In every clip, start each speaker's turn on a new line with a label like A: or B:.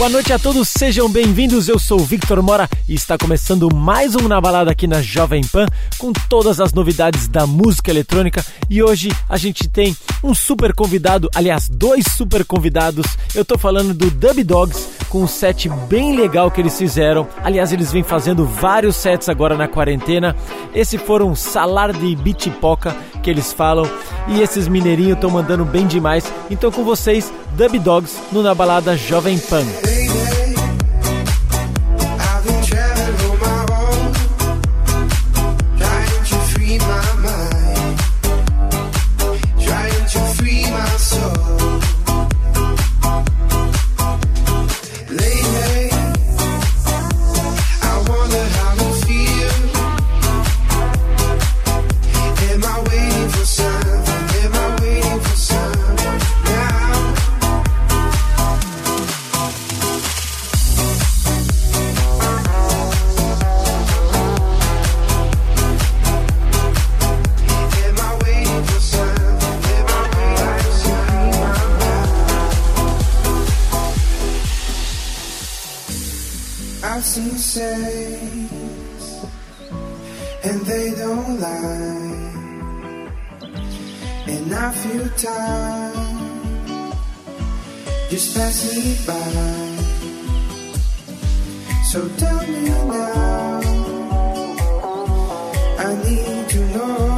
A: Boa noite a todos, sejam bem-vindos. Eu sou Victor Mora e está começando mais um Na Balada aqui na Jovem Pan com todas as novidades da música eletrônica. E hoje a gente tem um super convidado, aliás, dois super convidados. Eu tô falando do Dub Dogs com um set bem legal que eles fizeram. Aliás, eles vêm fazendo vários sets agora na quarentena. Esse foram Salar de Bitipoca que eles falam e esses mineirinhos estão mandando bem demais. Então com vocês, Dub Dogs no Na Balada Jovem Pan.
B: baby. line and I
C: feel time just pass me by. So tell me now, I need to know.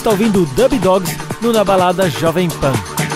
D: está ouvindo Dub Dogs no Na Balada Jovem Pan.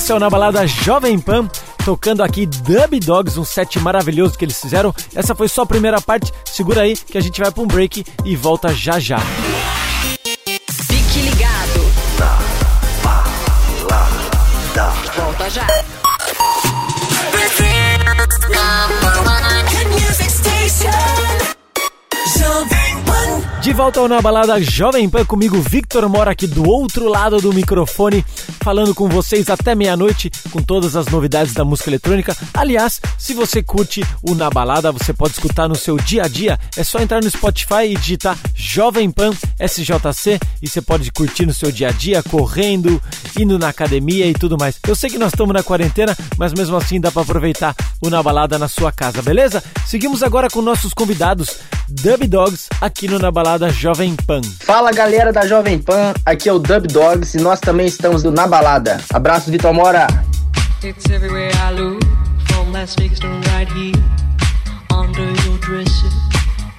D: esse é o Na Balada Jovem Pan, tocando aqui Dub Dogs, um set maravilhoso que eles fizeram. Essa foi só a primeira parte, segura aí que a gente vai para um break e volta já já.
E: Fique ligado.
F: Na Balada.
E: Volta já.
D: De volta ao Na Balada Jovem Pan comigo, Victor Mora, aqui do outro lado do microfone falando com vocês até meia-noite com todas as novidades da música eletrônica. Aliás, se você curte o Na Balada, você pode escutar no seu dia a dia. É só entrar no Spotify e digitar Jovem Pan SJC e você pode curtir no seu dia a dia, correndo, indo na academia e tudo mais. Eu sei que nós estamos na quarentena, mas mesmo assim dá para aproveitar o Na Balada na sua casa, beleza? Seguimos agora com nossos convidados, Dub Dogs, aqui no Na Balada Jovem Pan.
G: Fala galera da Jovem Pan, aqui é o Dub Dogs e nós também estamos do Na Balada. Abraço, Vitor Mora.
H: It's everywhere I look, from Las Vegas to right here, under your dresser,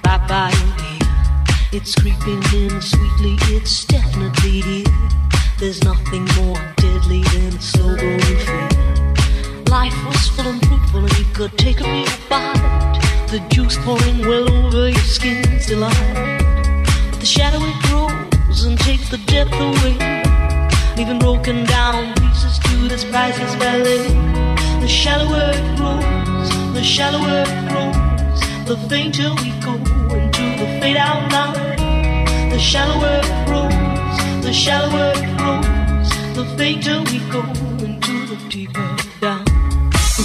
H: right by your ear. It's creeping in sweetly, it's definitely here. There's nothing more deadly than growing fear. Life was full and fruitful, and you could take a real bite. The juice pouring well over your skin's delight. The shadow it grows and takes the depth away, leaving broken down pieces to this priceless ballet. The shallower it grows, the shallower it grows, the fainter we go into the fade out line. The shallower it grows, the shallower it grows, the fainter we go into the deeper down.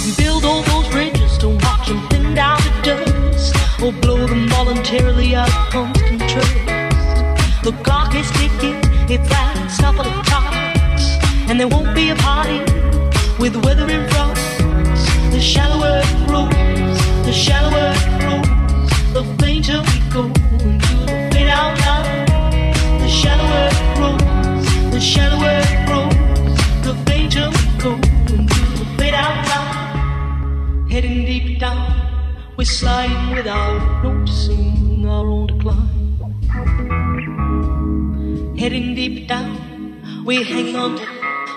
H: We build all those bridges, don't watch them thin down to dust, or blow them voluntarily out of constant trust. The clock is ticking, it's last couple of talks, and there won't be a party with the weather in front. The shallower it grows, the shallower it grows, the fainter we go Heading deep down, we're hanging on to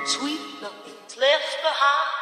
H: sweet nothing's left behind.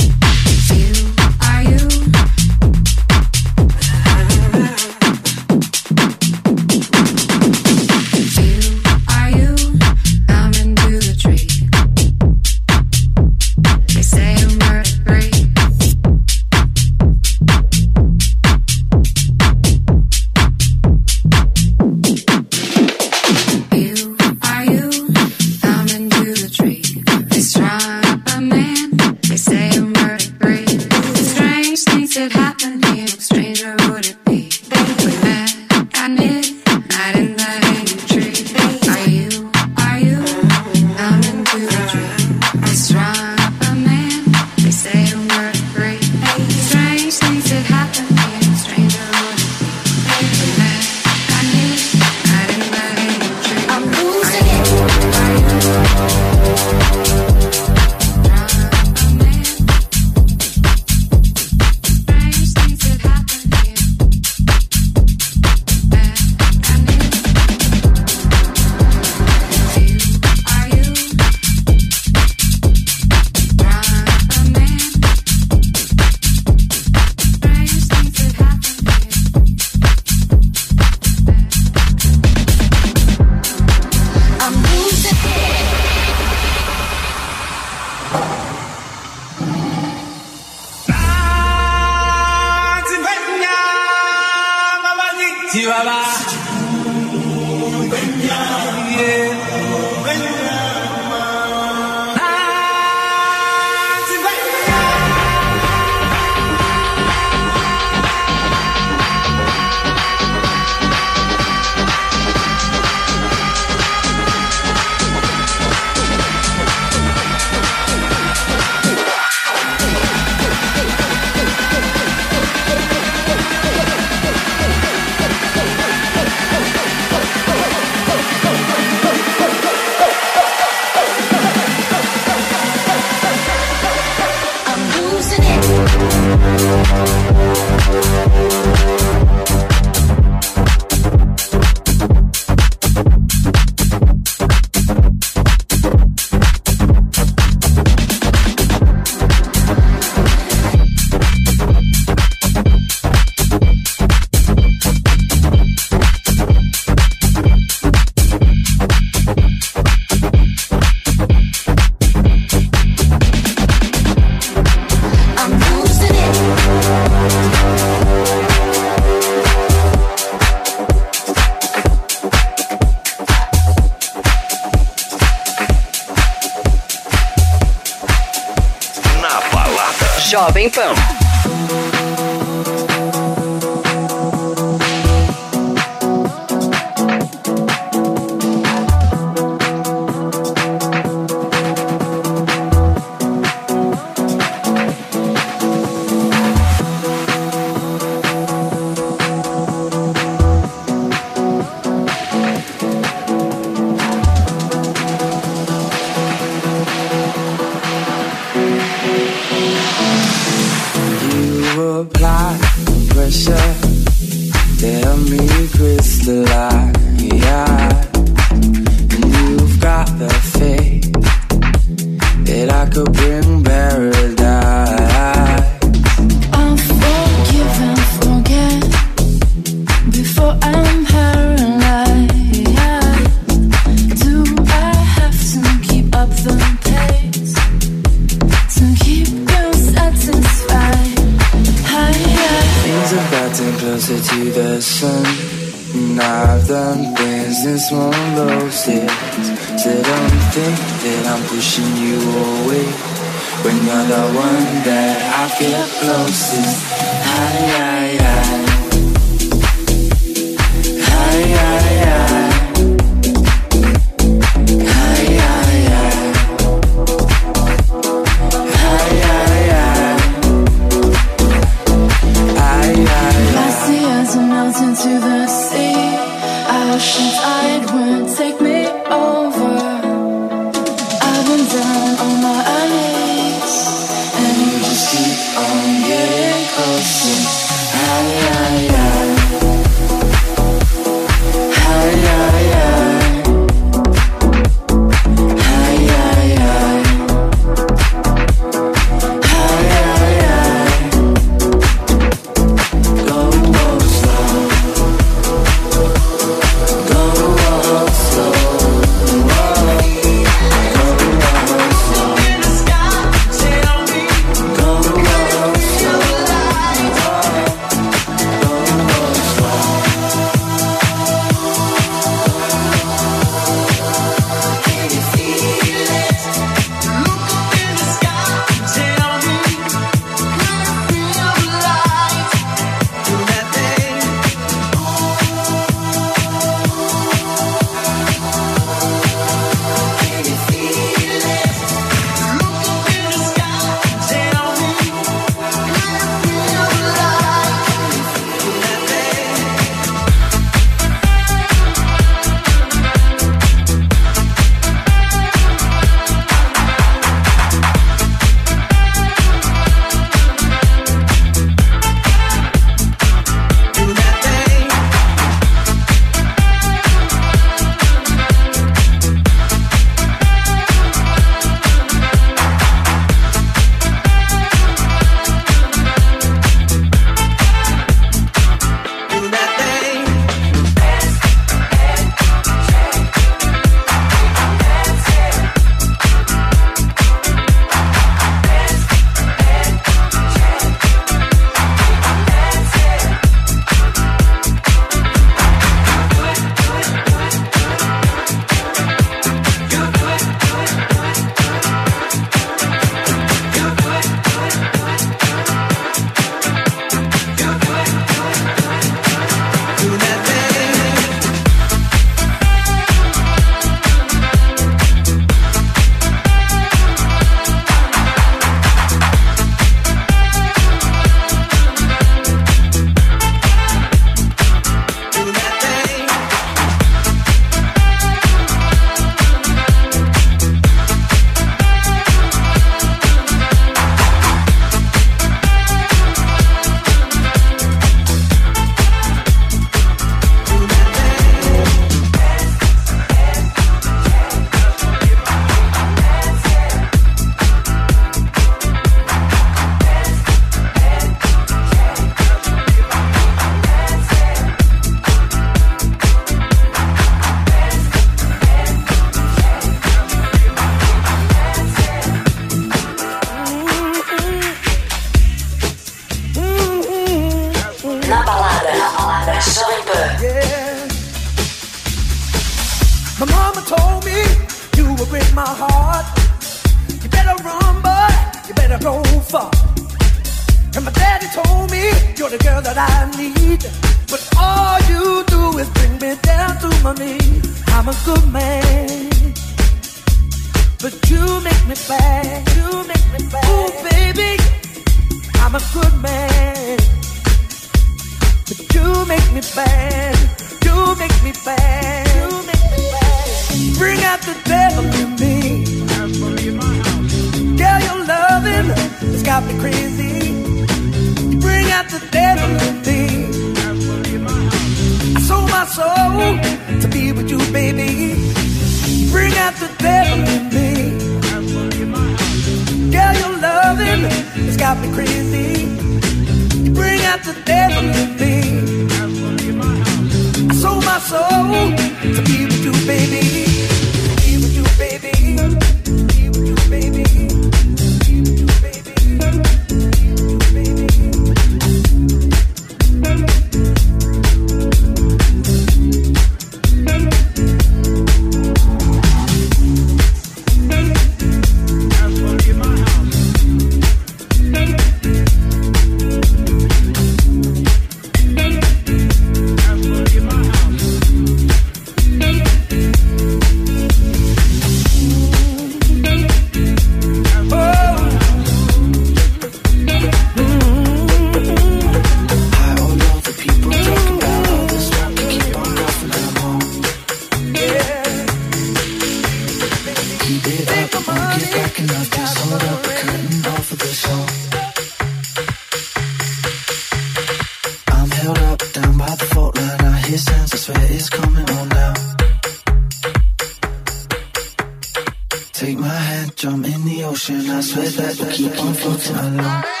I: floating alone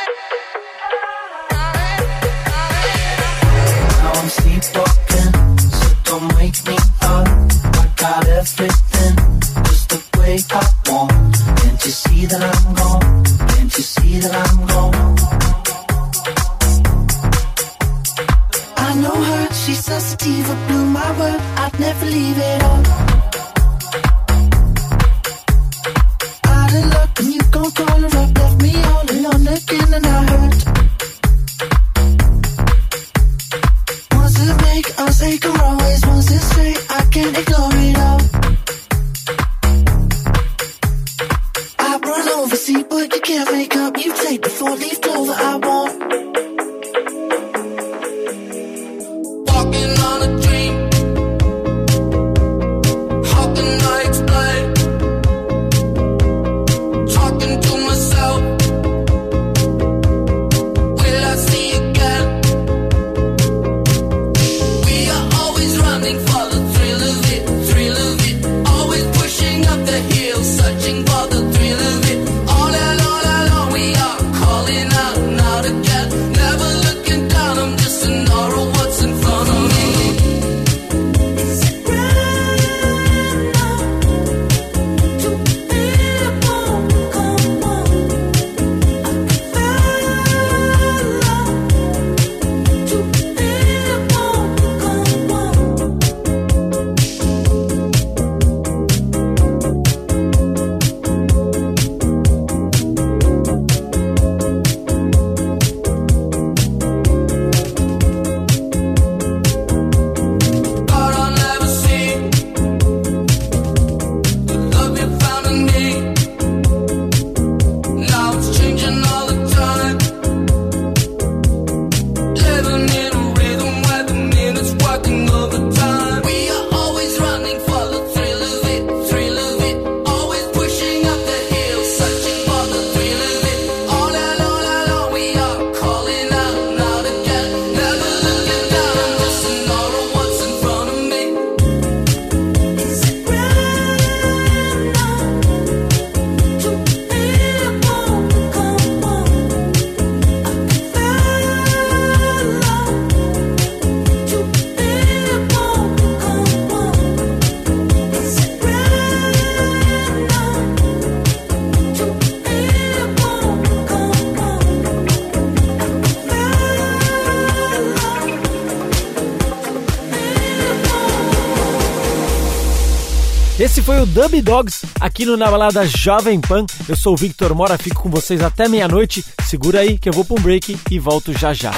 J: Dub Dogs aqui no Na Balada Jovem Pan. Eu sou o Victor Mora, fico com vocês até meia-noite. Segura aí que eu vou para um break e volto já já.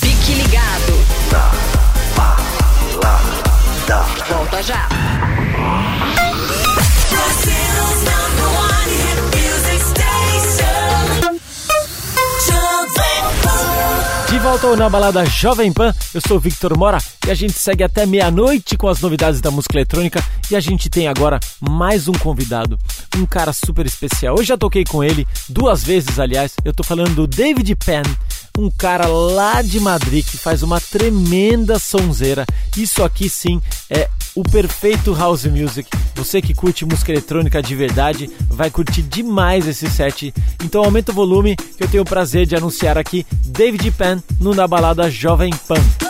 E: Fique ligado.
K: Na Balada.
E: Volta já.
J: volta na balada Jovem Pan. Eu sou Victor Mora e a gente segue até meia-noite com as novidades da música eletrônica. E a gente tem agora mais um convidado, um cara super especial. Hoje já toquei com ele duas vezes, aliás. Eu tô falando do David Penn, um cara lá de Madrid que faz uma tremenda sonzeira. Isso aqui sim é o perfeito house music. Você que curte música eletrônica de verdade vai curtir demais esse set. Então aumenta o volume que eu tenho o prazer de anunciar aqui David Penn no Na Balada Jovem Pan.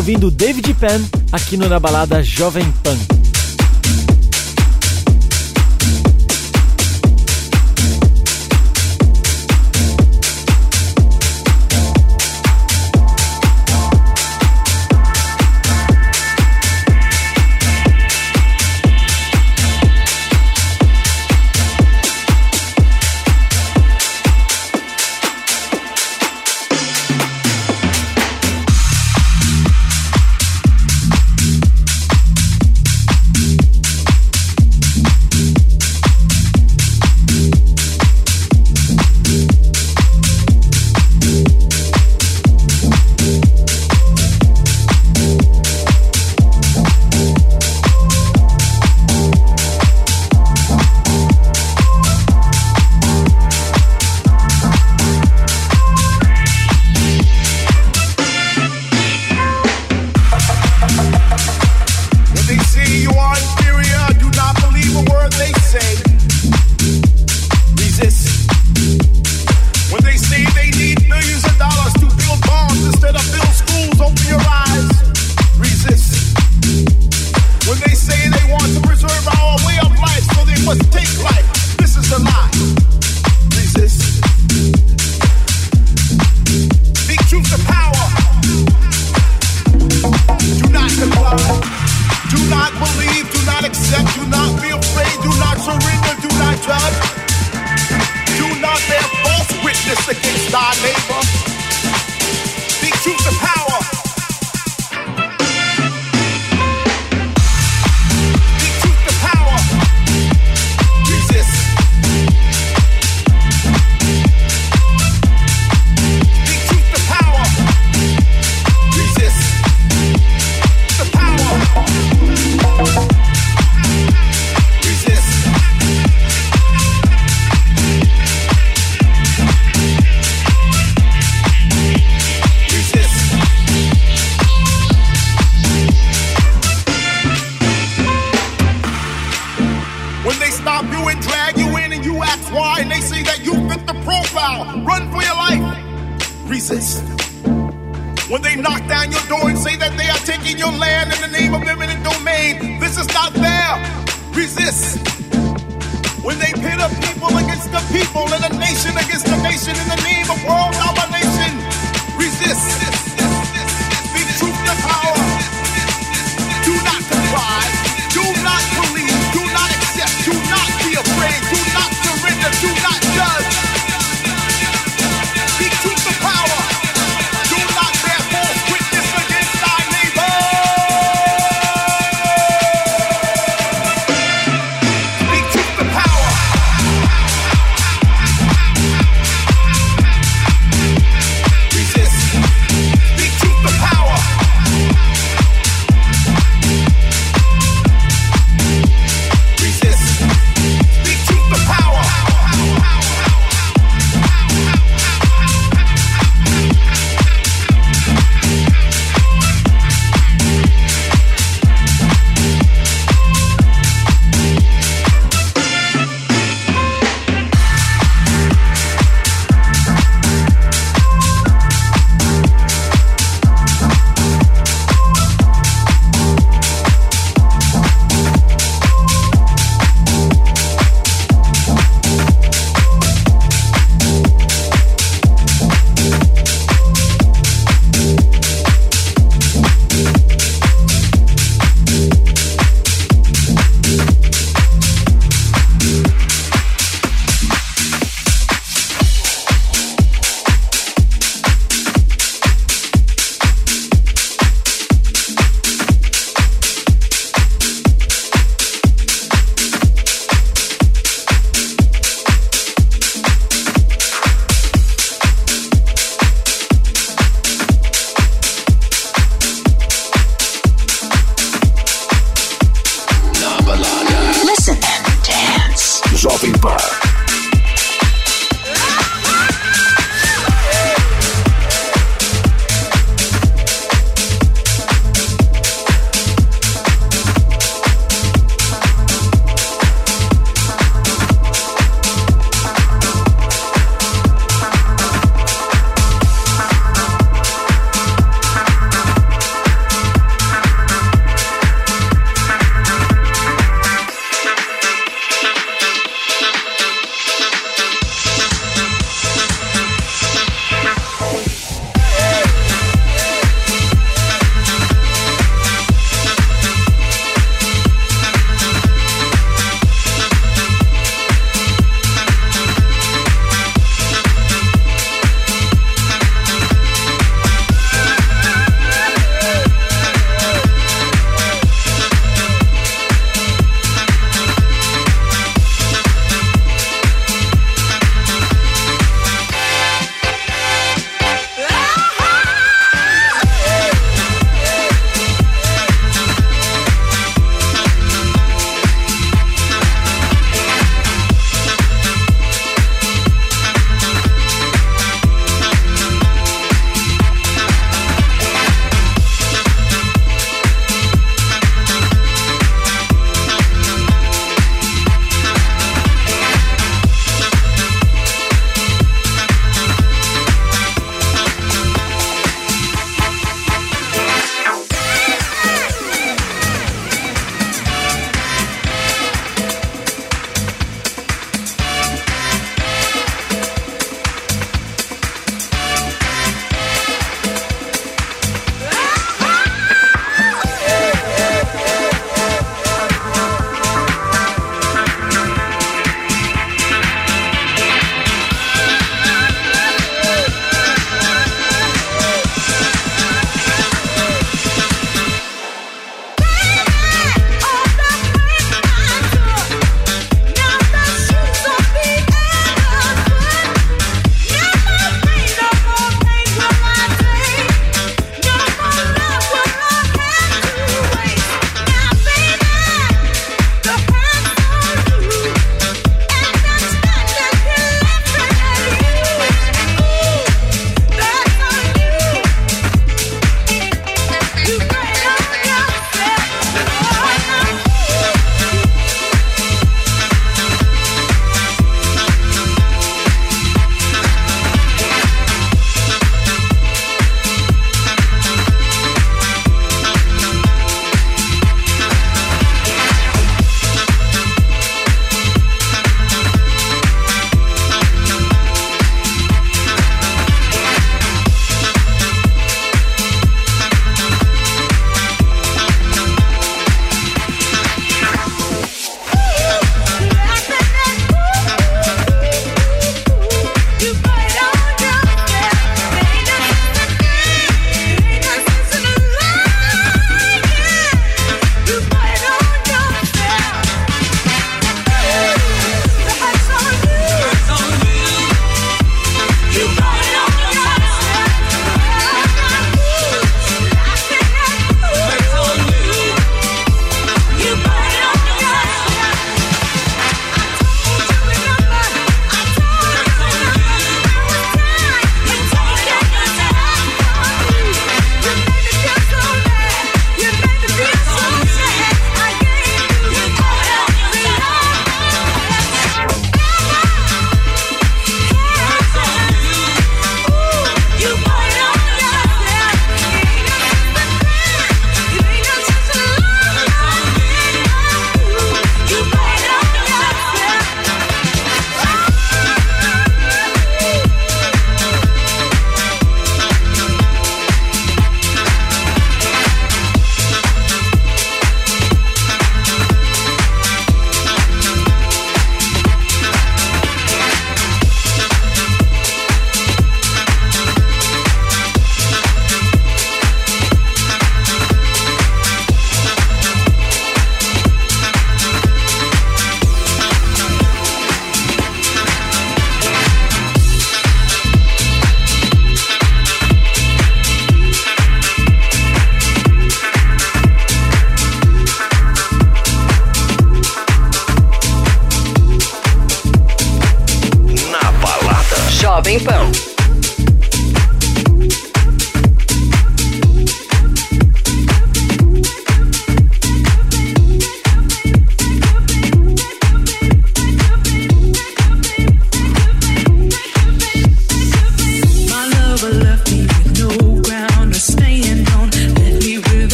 L: Ouvindo David Penn aqui no Na Balada Jovem Pan.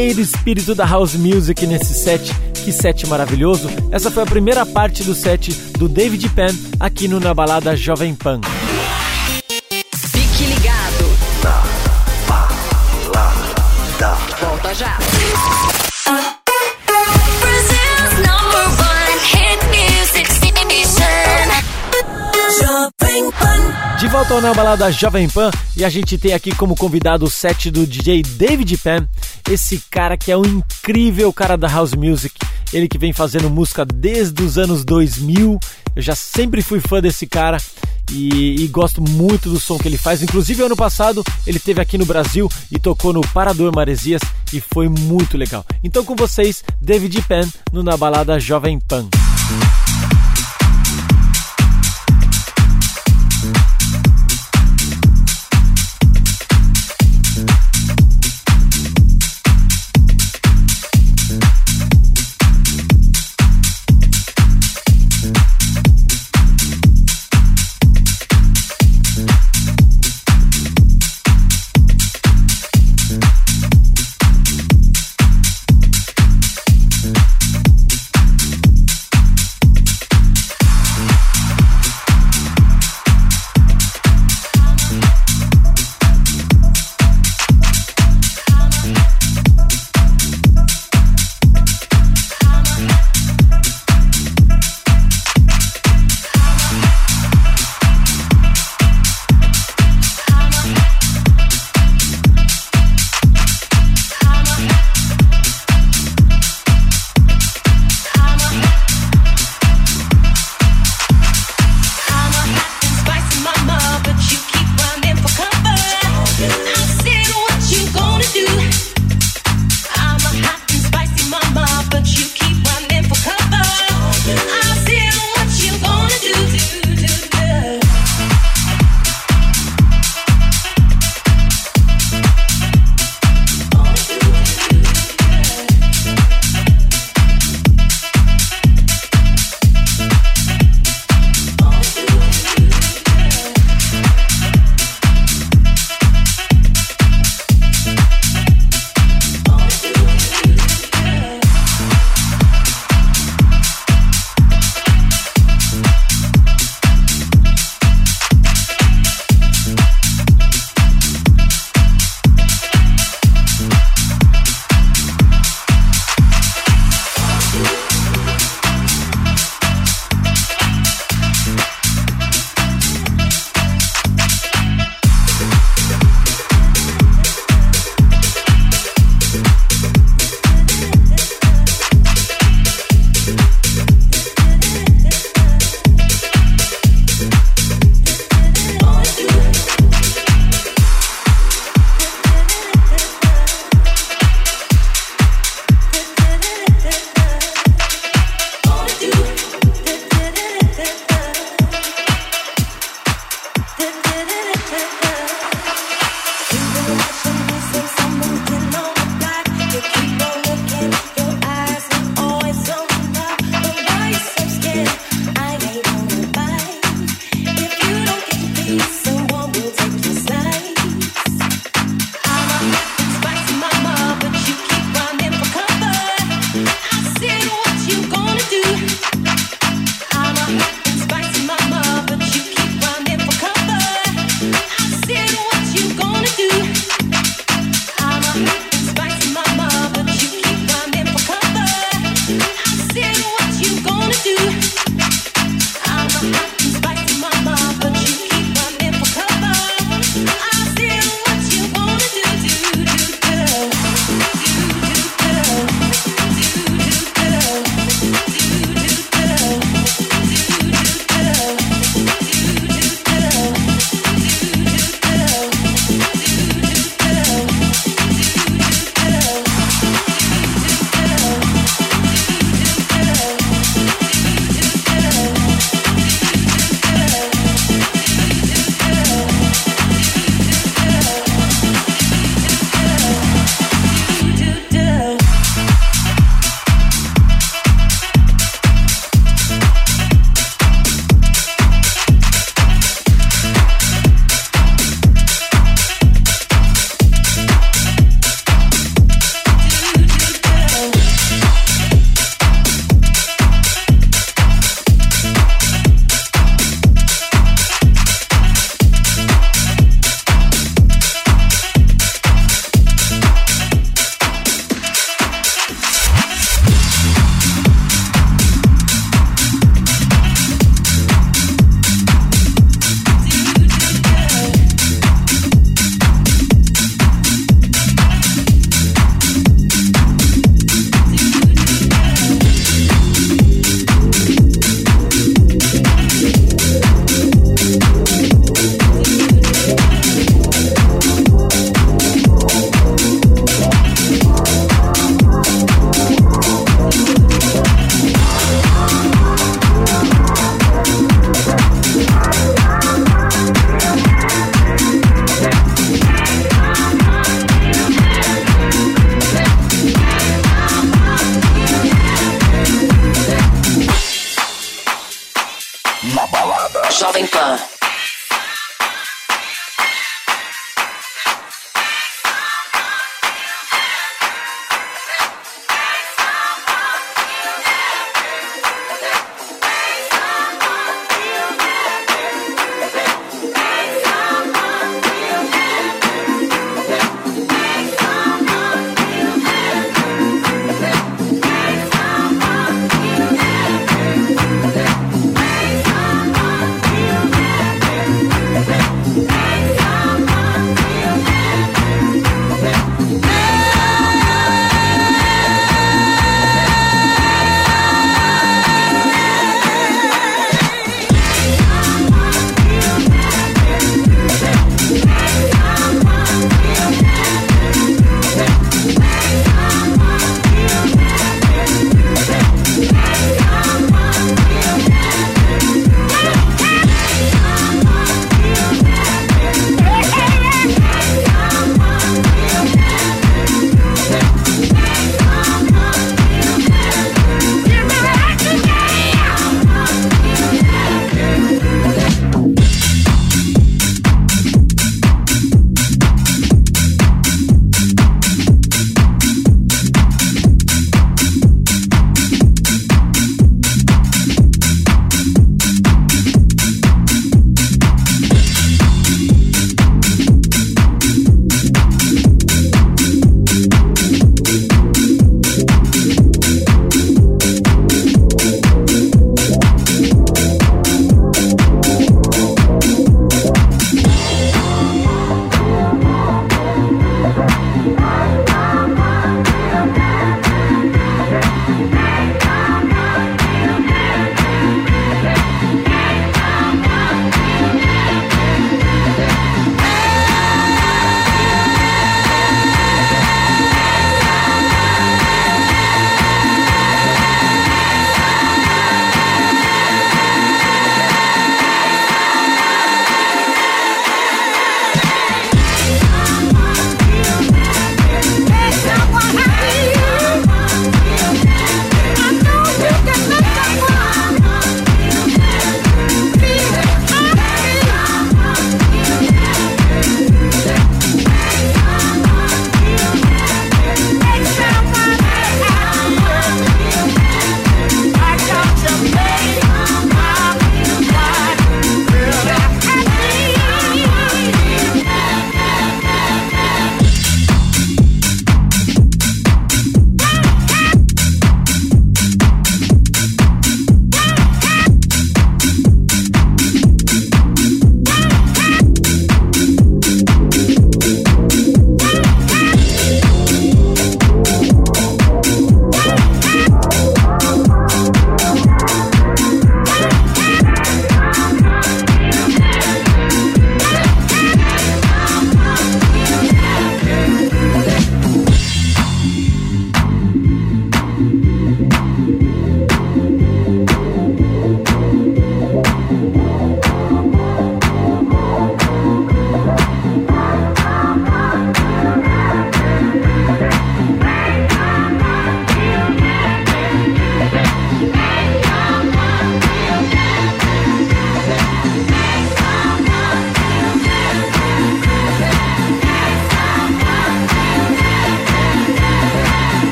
D: Verdadeiro espírito da house music nesse set. Que set maravilhoso! Essa foi a primeira parte do set do David Penn aqui no Na Balada Jovem Pan.
E: Fique ligado. Volta já.
M: Music station. Jovem Pan.
D: De volta ao Na Balada Jovem Pan e a gente tem aqui como convidado o set do DJ David Penn, esse cara que é um incrível cara da house music, ele que vem fazendo música desde os anos 2000, eu já sempre fui fã desse cara e, e gosto muito do som que ele faz, inclusive ano passado ele esteve aqui no Brasil e tocou no Parador Maresias e foi muito legal. Então com vocês, David Penn no Na Balada Jovem Pan.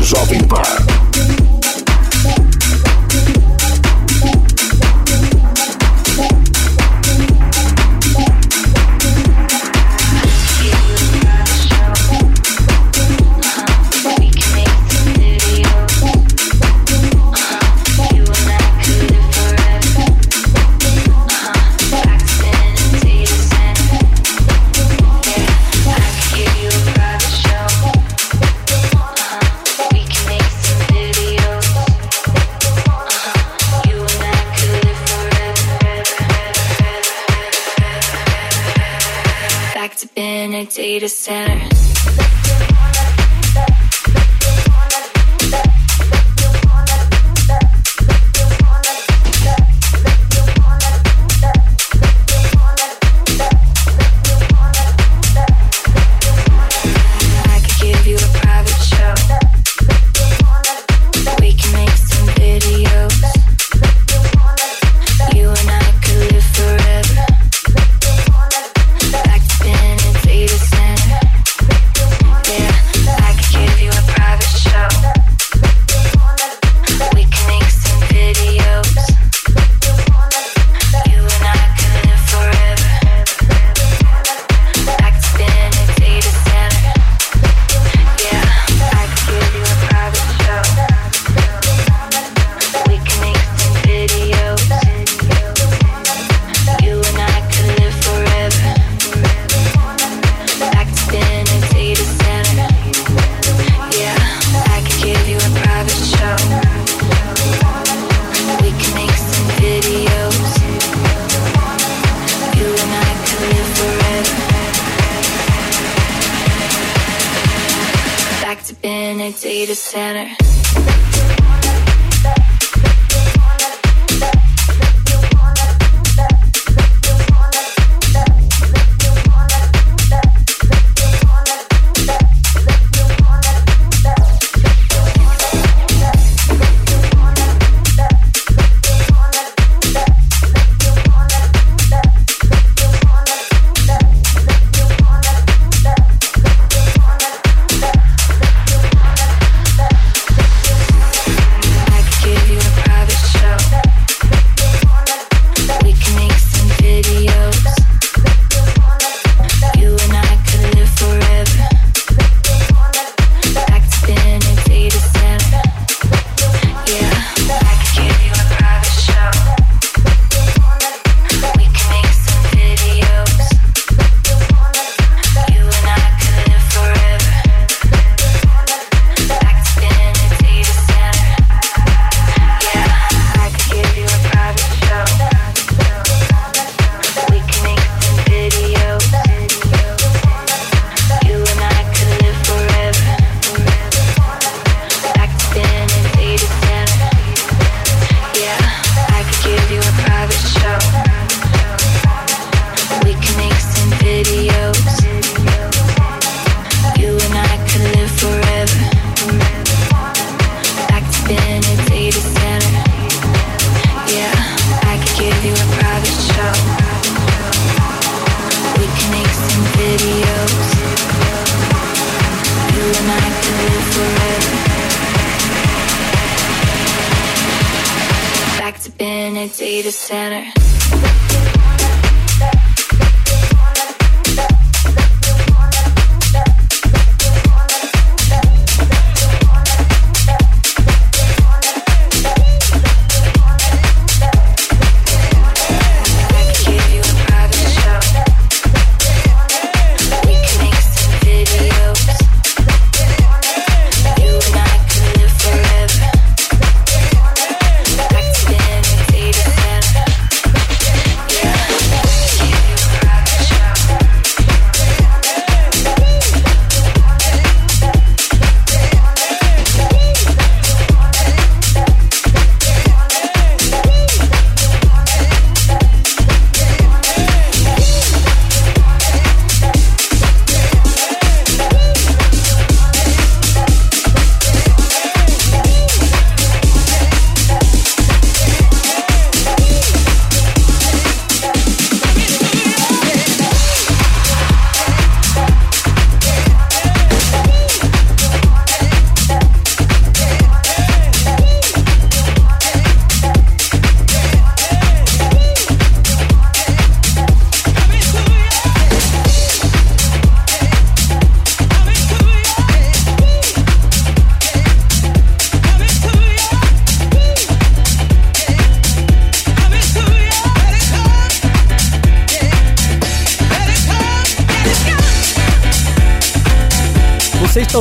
M: Jovem Pan. in a data center.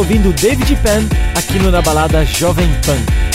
D: ouvindo David Penn aqui no Na Balada Jovem Pan.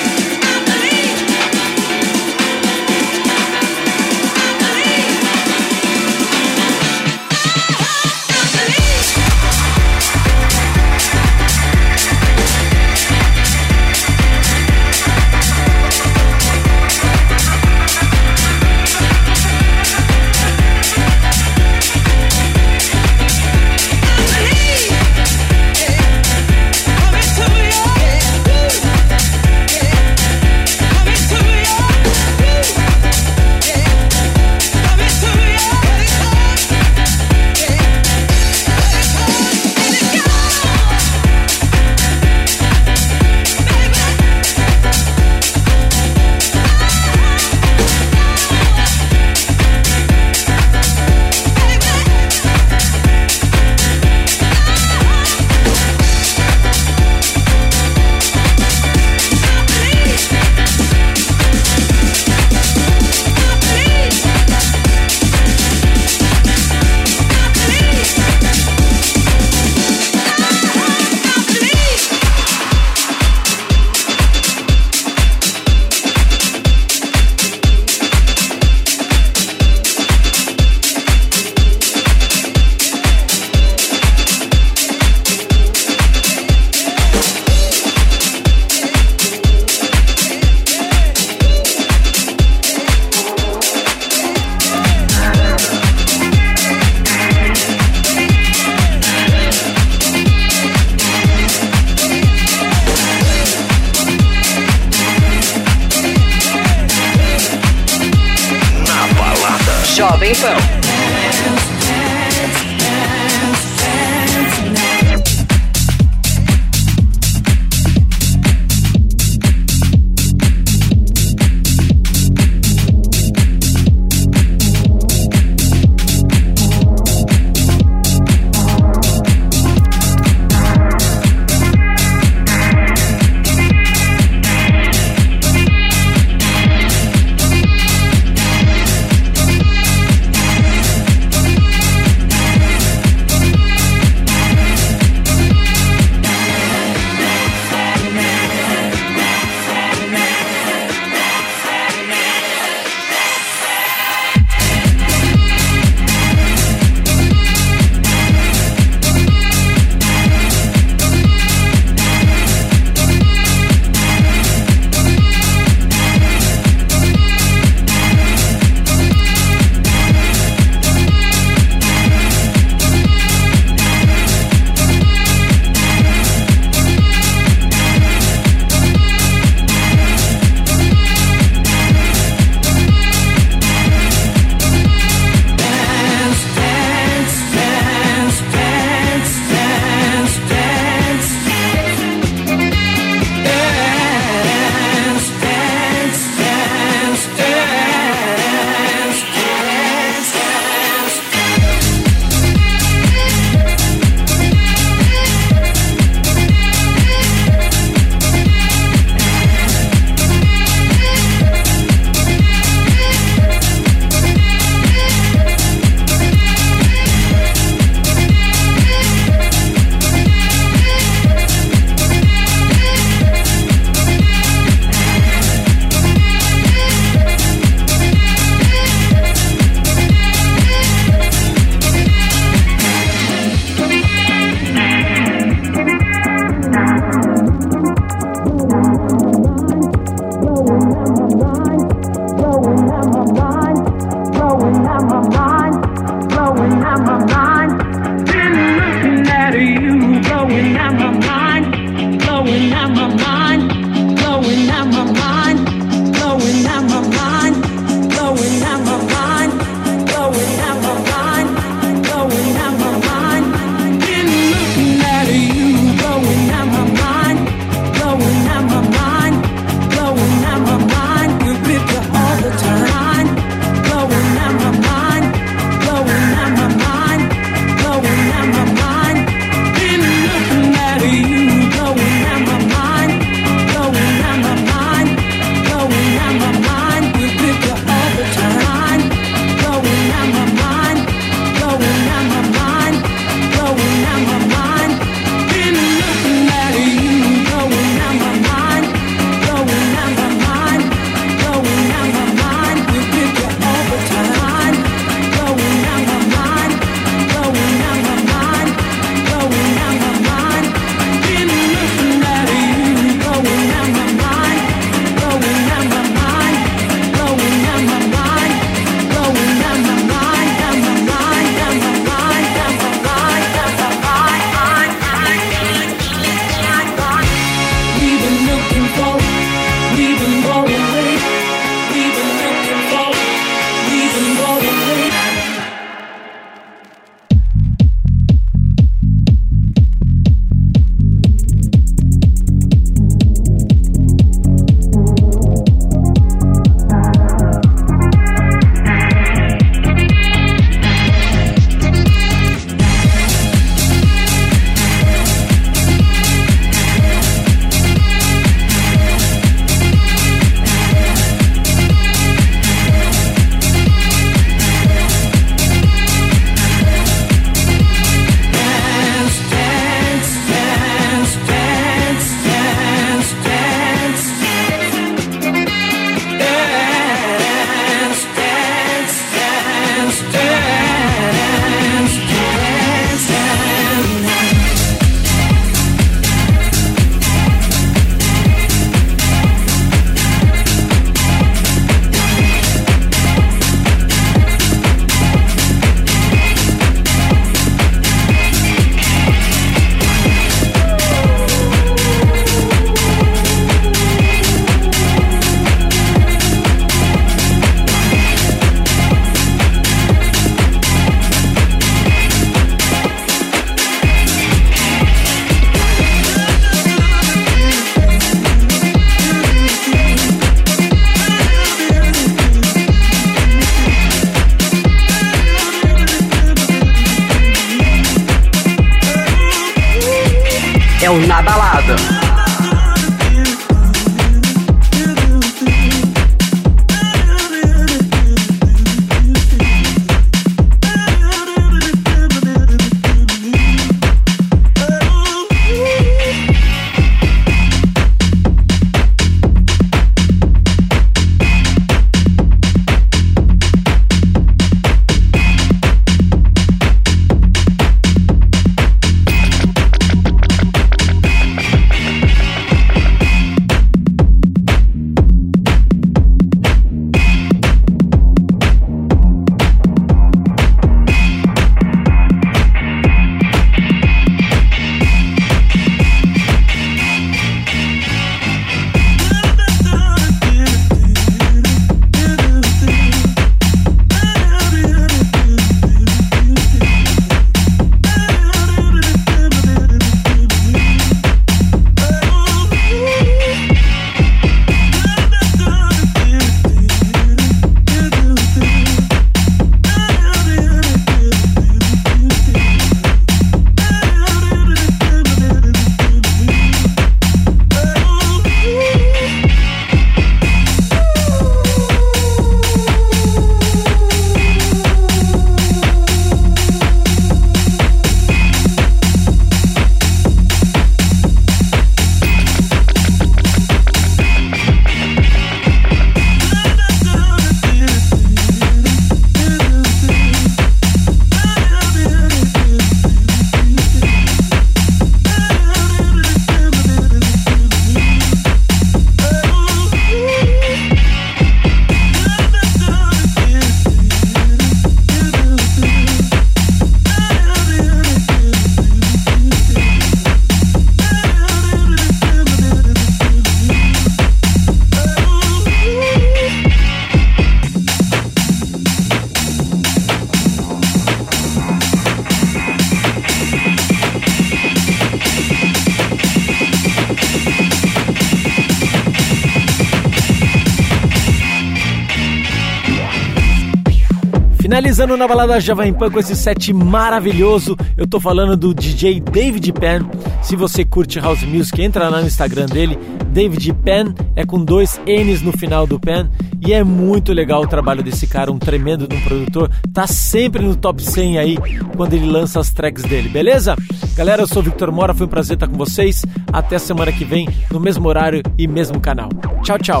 D: Finalizando na balada Jovem Pan com esse set maravilhoso, eu tô falando do DJ David Penn. Se você curte house music, entra lá no Instagram dele. David Penn é com dois N's no final do Penn. E é muito legal o trabalho desse cara, um tremendo de um produtor. Tá sempre no top 100 aí quando ele lança as tracks dele, beleza? Galera, eu sou o Victor Mora, foi um prazer estar com vocês. Até semana que vem, no mesmo horário e mesmo canal. Tchau, tchau.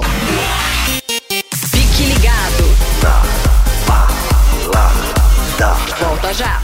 E: Fique ligado. Volta já.